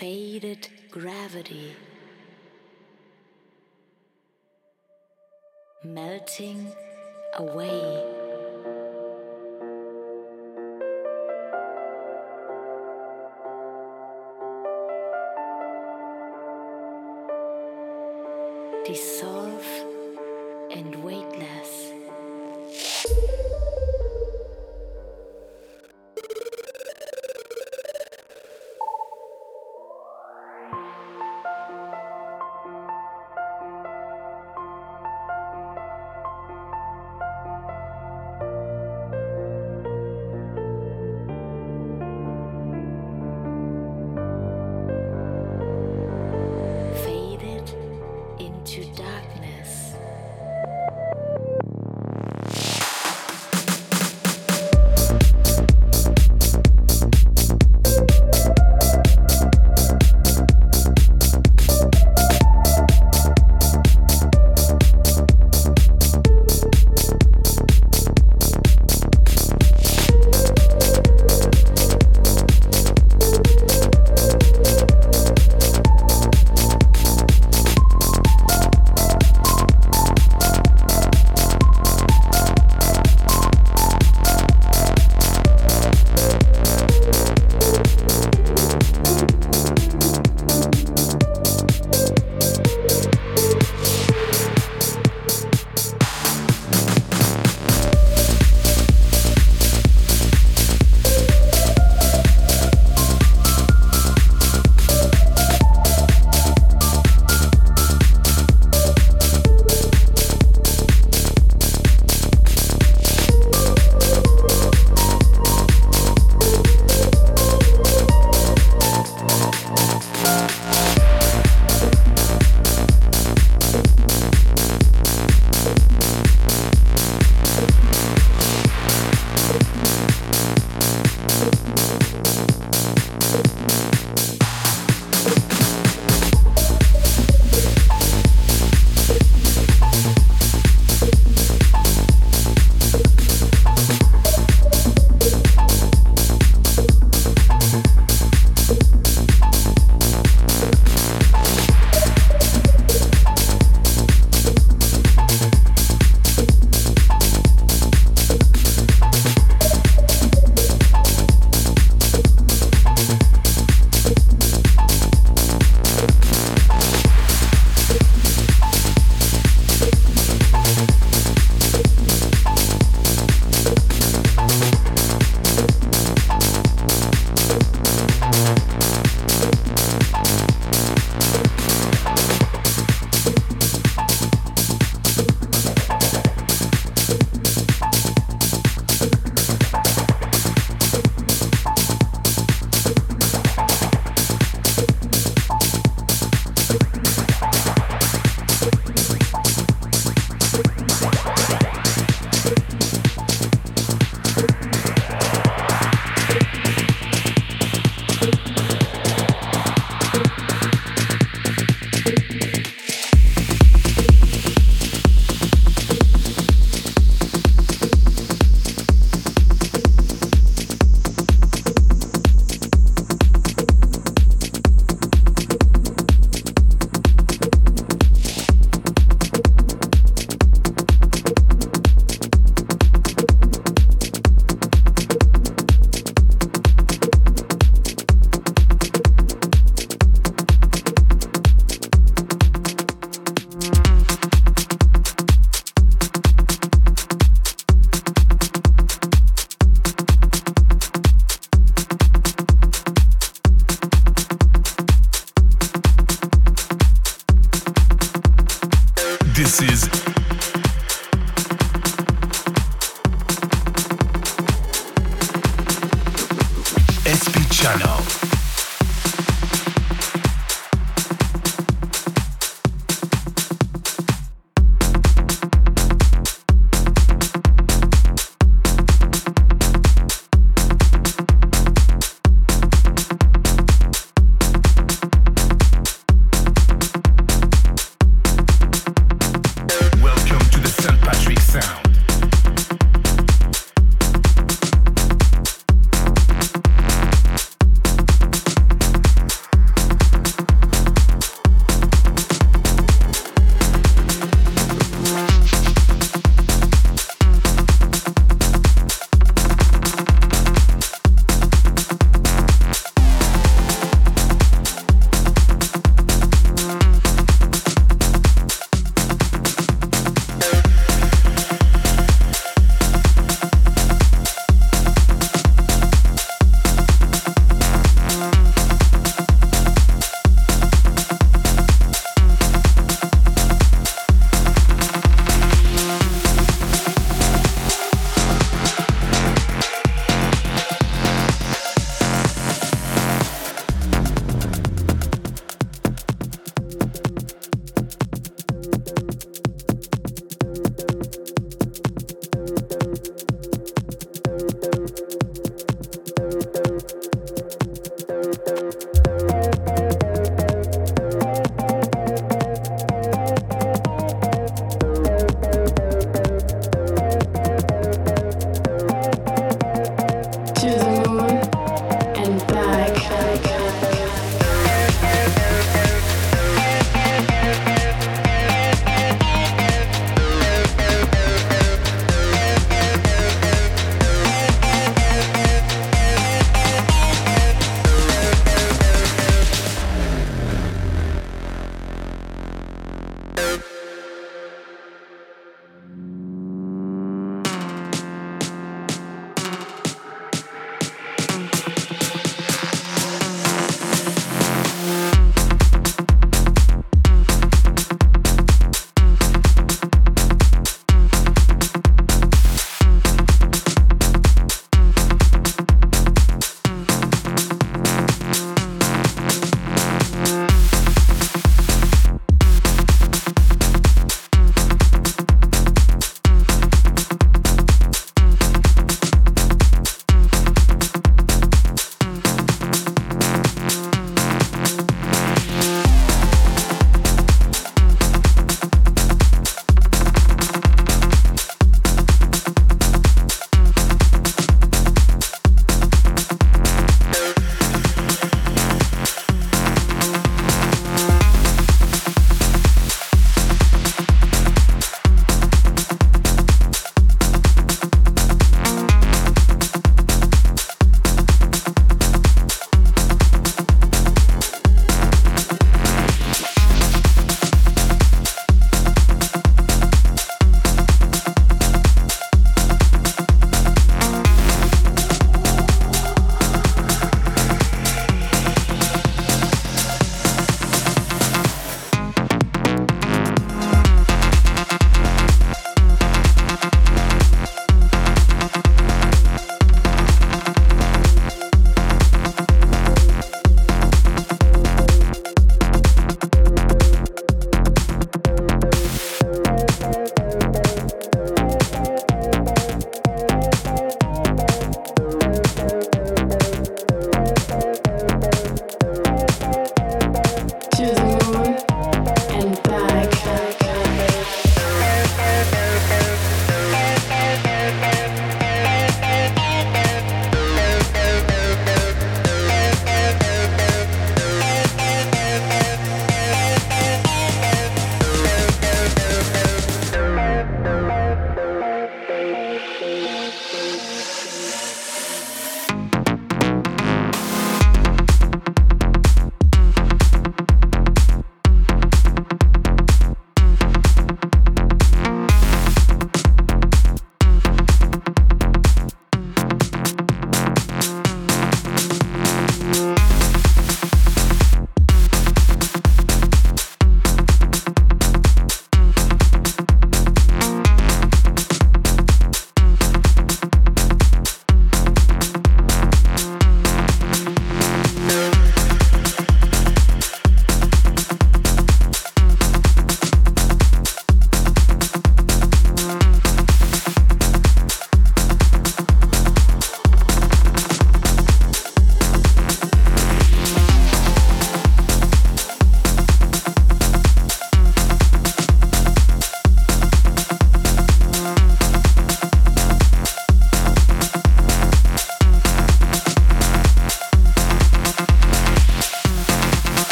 faded gravity. Melting away.